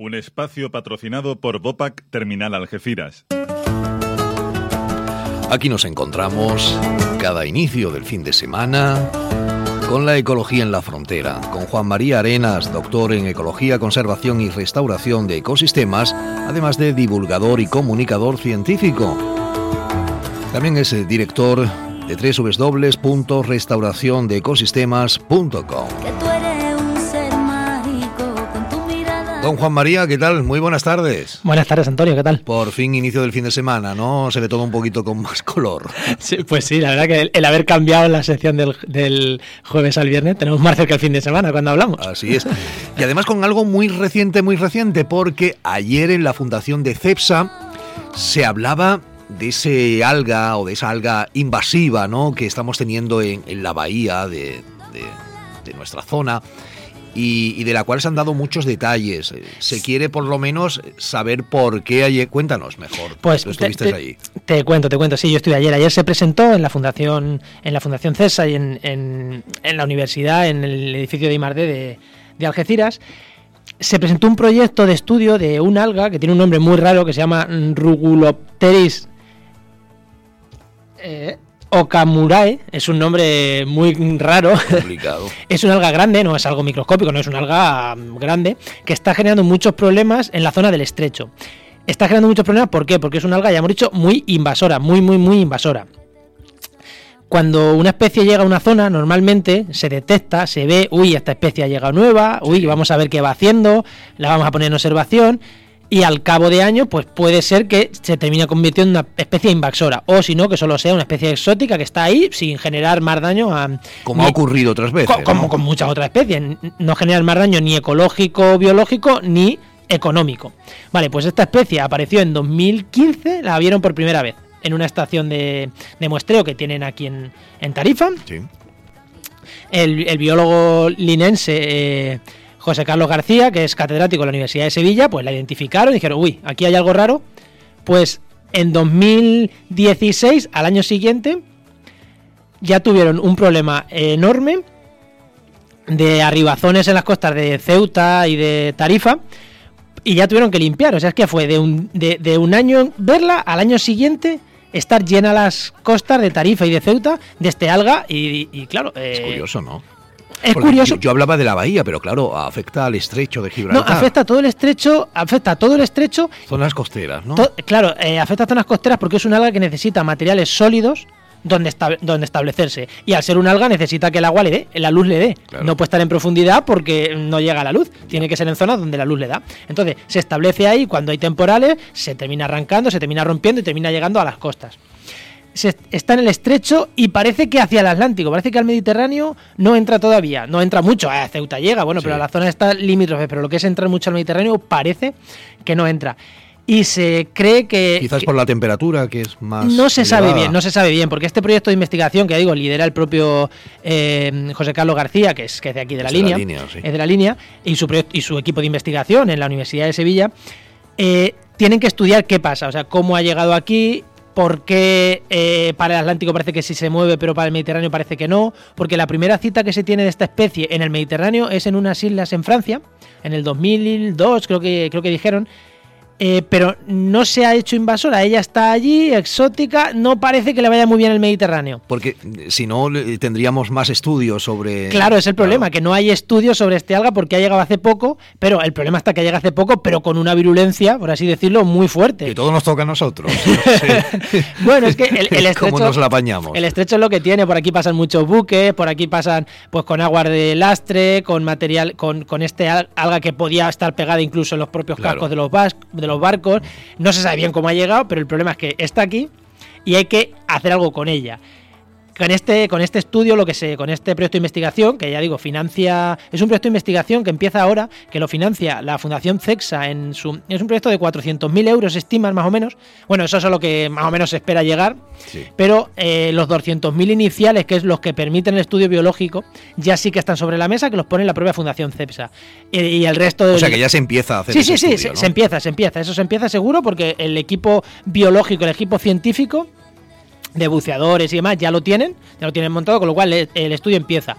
Un espacio patrocinado por Bopac Terminal Algeciras. Aquí nos encontramos cada inicio del fin de semana con la ecología en la frontera, con Juan María Arenas, doctor en Ecología, Conservación y Restauración de Ecosistemas, además de divulgador y comunicador científico. También es el director de www.restauraciondeecosistemas.com. Don Juan María, ¿qué tal? Muy buenas tardes. Buenas tardes, Antonio, ¿qué tal? Por fin inicio del fin de semana, ¿no? Se ve todo un poquito con más color. Sí, pues sí, la verdad que el, haber cambiado la sección del, jueves al viernes, tenemos más cerca el fin de semana cuando hablamos. Así es. Y además con algo muy reciente, muy reciente, porque ayer en la fundación de CEPSA se hablaba de ese alga o de esa alga invasiva, ¿no? Que estamos teniendo en, la bahía de nuestra zona y, de la cual se han dado muchos detalles. Se quiere por lo menos saber por qué ayer. Cuéntanos mejor. Pues tú estuviste te, allí. Te cuento, te cuento. Sí, yo estuve ayer. Ayer se presentó en la Fundación, en la Fundación CESA y en, en, la universidad, en el edificio de Imardé de, de Algeciras se presentó un proyecto de estudio de un alga que tiene un nombre muy raro que se llama Rugulopteris eh, Okamurae es un nombre muy raro. es un alga grande, no es algo microscópico, no es un alga mm, grande, que está generando muchos problemas en la zona del estrecho. Está generando muchos problemas, ¿por qué? Porque es un alga, ya hemos dicho, muy invasora, muy, muy, muy invasora. Cuando una especie llega a una zona, normalmente se detecta, se ve, uy, esta especie ha llegado nueva, uy, vamos a ver qué va haciendo, la vamos a poner en observación y al cabo de años pues puede ser que se termine convirtiendo en una especie invasora o si no que solo sea una especie exótica que está ahí sin generar más daño a como ha ocurrido otras veces como con muchas otras especies. No generar más daño ni ecológico biológico ni económico. Vale pues esta especie apareció en 2015 la vieron por primera vez en una estación de, muestreo que tienen aquí en, Tarifa. Sí. el, biólogo linense eh, José Carlos García, que es catedrático de la Universidad de Sevilla, pues la identificaron y dijeron, uy, aquí hay algo raro. Pues en 2016, al año siguiente, ya tuvieron un problema enorme de arribazones en las costas de Ceuta y de Tarifa y ya tuvieron que limpiar. O sea, es que fue de un, de, un año verla al año siguiente estar llena las costas de Tarifa y de Ceuta de este alga y, claro... es eh, curioso, ¿no? Es curioso. Yo, hablaba de la bahía, pero claro, afecta al estrecho de Gibraltar. No, afecta a todo el estrecho, afecta a todo el estrecho. Zonas costeras, ¿no? claro, eh, afecta a zonas costeras porque es un alga que necesita materiales sólidos donde, donde establecerse. Y al ser un alga necesita que el agua le dé, la luz le dé. No puede estar en profundidad porque no llega a la luz. Tiene que ser en zonas donde la luz le da. Entonces, se establece ahí cuando hay temporales, se termina arrancando, se termina rompiendo y termina llegando a las costas está en el estrecho y parece que hacia el Atlántico, parece que al Mediterráneo no entra todavía, no entra mucho, a Ceuta llega, bueno, pero a la zona está limítrofe, pero lo que es entrar mucho al Mediterráneo parece que no entra. Y se cree que... Quizás por la temperatura, que es más... No se sabe bien, no se sabe bien, porque este proyecto de investigación, que digo, lidera el propio eh, José Carlos García, que es, que de aquí de la línea, es de la línea, y su, y su equipo de investigación en la Universidad de Sevilla, eh, tienen que estudiar qué pasa, o sea, cómo ha llegado aquí, por qué eh, para el Atlántico parece que sí se mueve, pero para el Mediterráneo parece que no, porque la primera cita que se tiene de esta especie en el Mediterráneo es en unas islas en Francia, en el 2002 creo que, creo que dijeron, eh, pero no se ha hecho invasora, ella está allí, exótica, no parece que le vaya muy bien el Mediterráneo. Porque si no, tendríamos más estudios sobre... Claro, es el problema, que no hay estudios sobre este alga porque ha llegado hace poco, pero el problema está que llega hace poco, pero con una virulencia, por así decirlo, muy fuerte. Y todo nos toca a nosotros. bueno, es que el, estrecho... ¿Cómo nos la apañamos? El estrecho es lo que tiene, por aquí pasan muchos buques, por aquí pasan pues con aguas de lastre, con material, con, con este alga que podía estar pegada incluso en los propios cascos de los, de los barcos. No se sabe bien cómo ha llegado, pero el problema es que está aquí y hay que hacer algo con ella con este, con este estudio, lo que se, con este proyecto de investigación, que ya digo, financia, es un proyecto de investigación que empieza ahora, que lo financia la Fundación CEXA en su, es un proyecto de 400.000 euros, estiman más o menos. Bueno, eso es a lo que más o menos se espera llegar, pero eh, los 200.000 iniciales, que es los que permiten el estudio biológico, ya sí que están sobre la mesa, que los pone la propia Fundación CEPSA. Y, el resto de... O sea, que ya se empieza a hacer Sí, sí, sí, se empieza, se empieza. Eso se empieza seguro porque el equipo biológico, el equipo científico de buceadores y demás ya lo tienen, ya lo tienen montado, con lo cual el estudio empieza.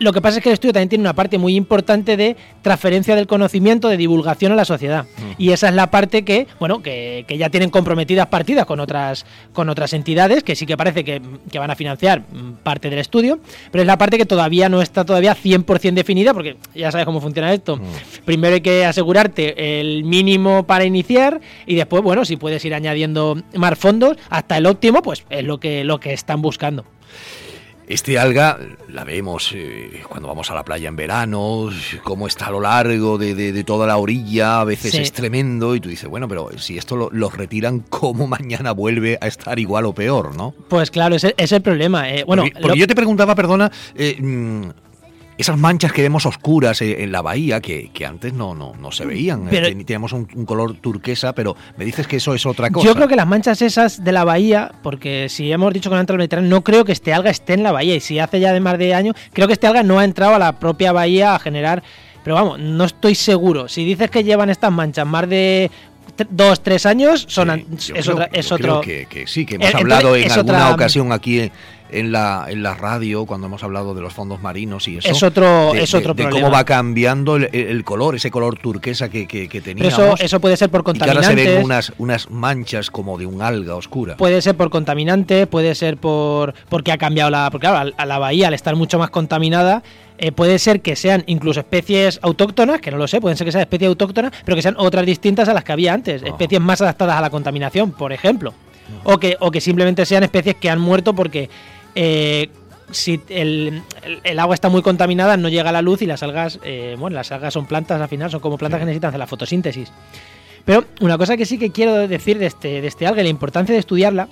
Lo que pasa es que el estudio también tiene una parte muy importante de transferencia del conocimiento, de divulgación a la sociedad. Y esa es la parte que, bueno, que, que, ya tienen comprometidas partidas con otras, con otras entidades, que sí que parece que, que, van a financiar mm, parte del estudio, pero es la parte que todavía no está todavía 100% definida, porque ya sabes cómo funciona esto. Mm. Primero hay que asegurarte el mínimo para iniciar y después, bueno, si puedes ir añadiendo más fondos hasta el óptimo, pues es lo que, lo que están buscando. Este alga la vemos eh, cuando vamos a la playa en verano, cómo está a lo largo de, de, de toda la orilla, a veces sí. es tremendo y tú dices, bueno, pero si esto lo, lo, retiran, ¿cómo mañana vuelve a estar igual o peor, no? Pues claro, ese es el problema. Eh, bueno, porque, porque lo... yo te preguntaba, perdona, eh, mm, esas manchas que vemos oscuras en la bahía que, que antes no, no, no, se veían. Pero, eh, teníamos un, un, color turquesa, pero me dices que eso es otra cosa. Yo creo que las manchas esas de la bahía, porque si hemos dicho que no ha entrado al Mediterráneo, no creo que este alga esté en la bahía. Y si hace ya de más de años, creo que este alga no ha entrado a la propia bahía a generar. Pero vamos, no estoy seguro. Si dices que llevan estas manchas más de dos, tres años, son sí, es, creo, otra, es otro. Que, que, sí, que hemos hablado en alguna otra... ocasión aquí en la, en la radio cuando hemos hablado de los fondos marinos y eso. Es otro, de, es otro de, problema. de cómo va cambiando el, el, color, ese color turquesa que, que, que teníamos. Pero eso, eso puede ser por contaminantes. Y que ahora se ven unas, unas manchas como de un alga oscura. Puede ser por contaminante, puede ser por porque ha cambiado la. Porque claro, a la bahía al estar mucho más contaminada. Eh, puede ser que sean incluso especies autóctonas, que no lo sé, pueden ser que sean especies autóctonas, pero que sean otras distintas a las que había antes, oh. especies más adaptadas a la contaminación, por ejemplo. O que, o que simplemente sean especies que han muerto porque eh, si el, el, el, agua está muy contaminada, no llega la luz y las algas, eh, bueno, las algas son plantas al final, son como plantas que necesitan hacer la fotosíntesis. Pero una cosa que sí que quiero decir de este, de este alga, la importancia de estudiarla,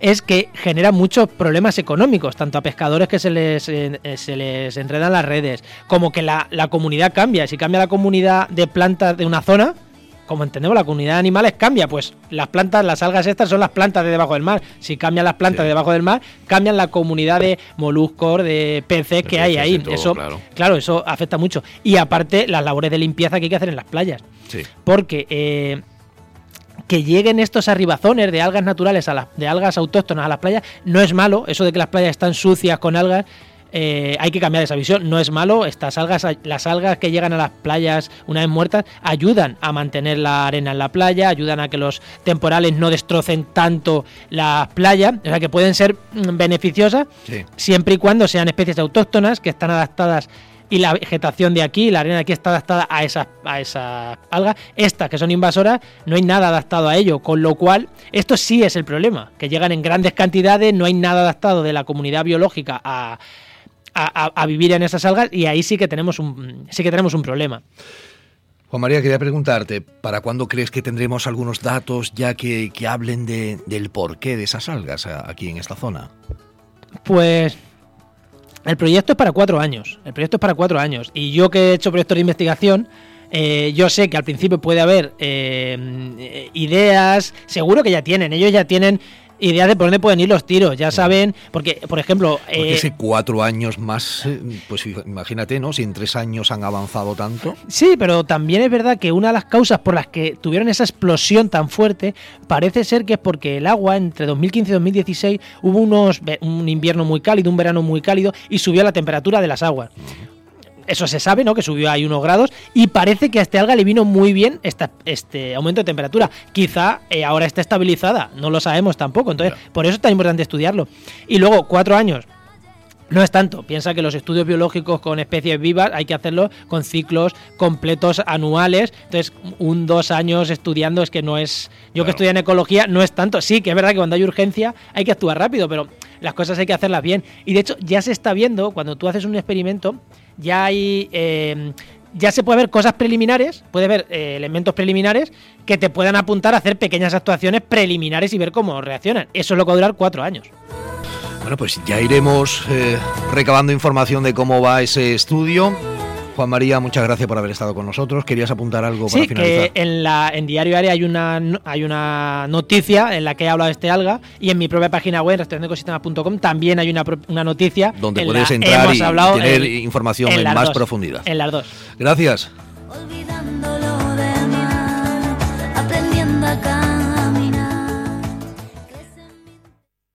es que genera muchos problemas económicos, tanto a pescadores que se les, eh, se les enredan las redes, como que la, la comunidad cambia. Si cambia la comunidad de plantas de una zona, como entendemos, la comunidad de animales cambia, pues las plantas, las algas estas son las plantas de debajo del mar. Si cambian las plantas sí. de debajo del mar, cambian la comunidad de moluscos, de peces que hay ahí. Todo, eso, claro. claro. eso afecta mucho. Y aparte, las labores de limpieza que hay que hacer en las playas. Sí. Porque eh, que lleguen estos arribazones de algas naturales, a las, de algas autóctonas a las playas, no es malo. Eso de que las playas están sucias con algas eh, hay que cambiar esa visión. No es malo, estas algas, las algas que llegan a las playas una vez muertas ayudan a mantener la arena en la playa, ayudan a que los temporales no destrocen tanto la playa, o sea que pueden ser mm, beneficiosas sí. siempre y cuando sean especies autóctonas que están adaptadas y la vegetación de aquí, la arena de aquí está adaptada a esas, a esas algas. Estas que son invasoras, no hay nada adaptado a ello, con lo cual esto sí es el problema, que llegan en grandes cantidades, no hay nada adaptado de la comunidad biológica a, a, a, vivir en esas algas y ahí sí que tenemos un, sí que tenemos un problema. Juan María, quería preguntarte, ¿para cuándo crees que tendremos algunos datos ya que, que hablen de, del porqué de esas algas aquí en esta zona? Pues el proyecto es para cuatro años. El proyecto es para cuatro años. Y yo que he hecho proyectos de investigación, eh, yo sé que al principio puede haber eh, ideas, seguro que ya tienen, ellos ya tienen idea de por dónde pueden ir los tiros. Ya saben, porque, por ejemplo. Porque eh, cuatro años más, eh, pues imagínate, ¿no? Si en tres años han avanzado tanto. Sí, pero también es verdad que una de las causas por las que tuvieron esa explosión tan fuerte parece ser que es porque el agua entre 2015 y 2016 hubo unos, un invierno muy cálido, un verano muy cálido y subió la temperatura de las aguas. Uh -huh eso se sabe, ¿no? Que subió ahí unos grados y parece que a este alga le vino muy bien esta, este aumento de temperatura. Quizá eh, ahora esté estabilizada, no lo sabemos tampoco. Entonces, por eso es tan importante estudiarlo. Y luego, cuatro años. No es tanto, piensa que los estudios biológicos con especies vivas hay que hacerlo con ciclos completos anuales, entonces un dos años estudiando es que no es, yo claro. que estudié en ecología no es tanto, sí que es verdad que cuando hay urgencia hay que actuar rápido, pero las cosas hay que hacerlas bien y de hecho ya se está viendo cuando tú haces un experimento, ya hay... Eh, ya se puede ver cosas preliminares, puede ver eh, elementos preliminares que te puedan apuntar a hacer pequeñas actuaciones preliminares y ver cómo reaccionan. Eso es lo que va a durar cuatro años. Bueno, pues ya iremos eh, recabando información de cómo va ese estudio. Juan María, muchas gracias por haber estado con nosotros. ¿Querías apuntar algo para sí, finalizar? Que en, la, en Diario Área hay una, hay una noticia en la que he hablado de este alga y en mi propia página web, restauracionecosistema.com, también hay una, una noticia. Donde puedes entrar y tener información en, más profundidad. En las dos. Gracias. Olvidándolo demás, aprendiendo acá.